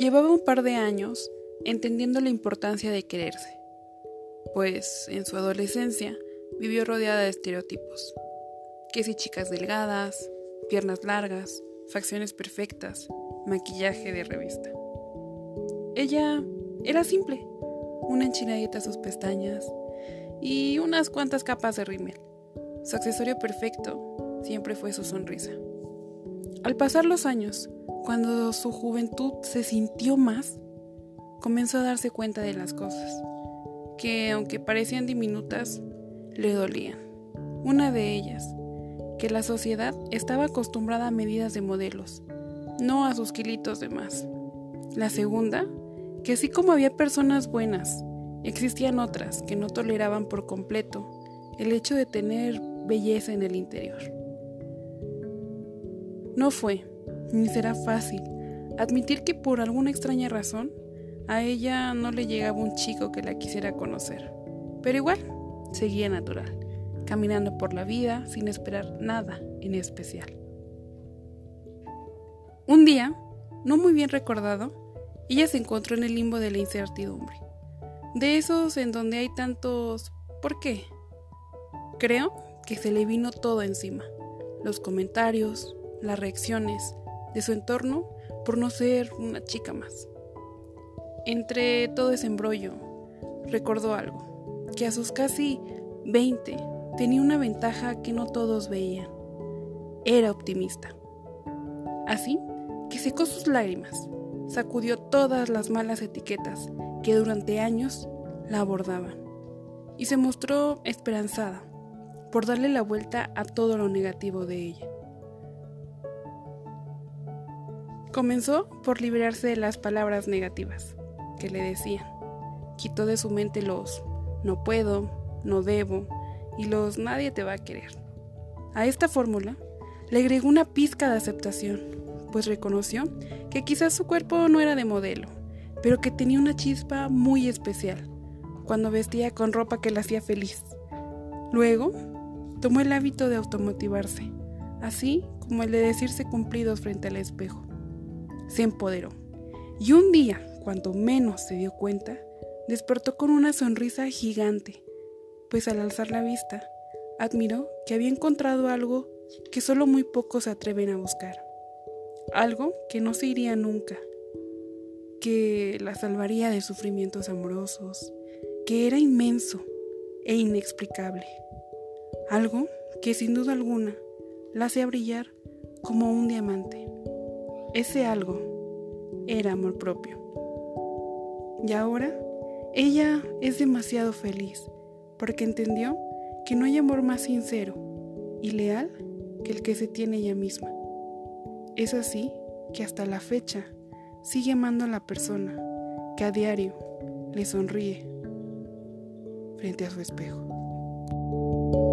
Llevaba un par de años entendiendo la importancia de quererse, pues en su adolescencia vivió rodeada de estereotipos, que si chicas delgadas, piernas largas, facciones perfectas, maquillaje de revista. Ella era simple, una enchiladita a sus pestañas y unas cuantas capas de rímel. Su accesorio perfecto siempre fue su sonrisa. Al pasar los años, cuando su juventud se sintió más, comenzó a darse cuenta de las cosas, que aunque parecían diminutas, le dolían. Una de ellas, que la sociedad estaba acostumbrada a medidas de modelos, no a sus kilitos de más. La segunda, que así como había personas buenas, existían otras que no toleraban por completo el hecho de tener belleza en el interior. No fue, ni será fácil, admitir que por alguna extraña razón a ella no le llegaba un chico que la quisiera conocer. Pero igual, seguía natural, caminando por la vida sin esperar nada en especial. Un día, no muy bien recordado, ella se encontró en el limbo de la incertidumbre. De esos en donde hay tantos ¿por qué? Creo que se le vino todo encima. Los comentarios, las reacciones de su entorno por no ser una chica más. Entre todo ese embrollo, recordó algo, que a sus casi 20 tenía una ventaja que no todos veían. Era optimista. Así que secó sus lágrimas, sacudió todas las malas etiquetas que durante años la abordaban y se mostró esperanzada por darle la vuelta a todo lo negativo de ella. Comenzó por liberarse de las palabras negativas que le decían. Quitó de su mente los no puedo, no debo y los nadie te va a querer. A esta fórmula le agregó una pizca de aceptación, pues reconoció que quizás su cuerpo no era de modelo, pero que tenía una chispa muy especial cuando vestía con ropa que la hacía feliz. Luego, tomó el hábito de automotivarse, así como el de decirse cumplidos frente al espejo se empoderó. Y un día, cuando menos se dio cuenta, despertó con una sonrisa gigante, pues al alzar la vista, admiró que había encontrado algo que solo muy pocos se atreven a buscar. Algo que no se iría nunca, que la salvaría de sufrimientos amorosos, que era inmenso e inexplicable. Algo que sin duda alguna la hacía brillar como un diamante. Ese algo era amor propio. Y ahora ella es demasiado feliz porque entendió que no hay amor más sincero y leal que el que se tiene ella misma. Es así que hasta la fecha sigue amando a la persona que a diario le sonríe frente a su espejo.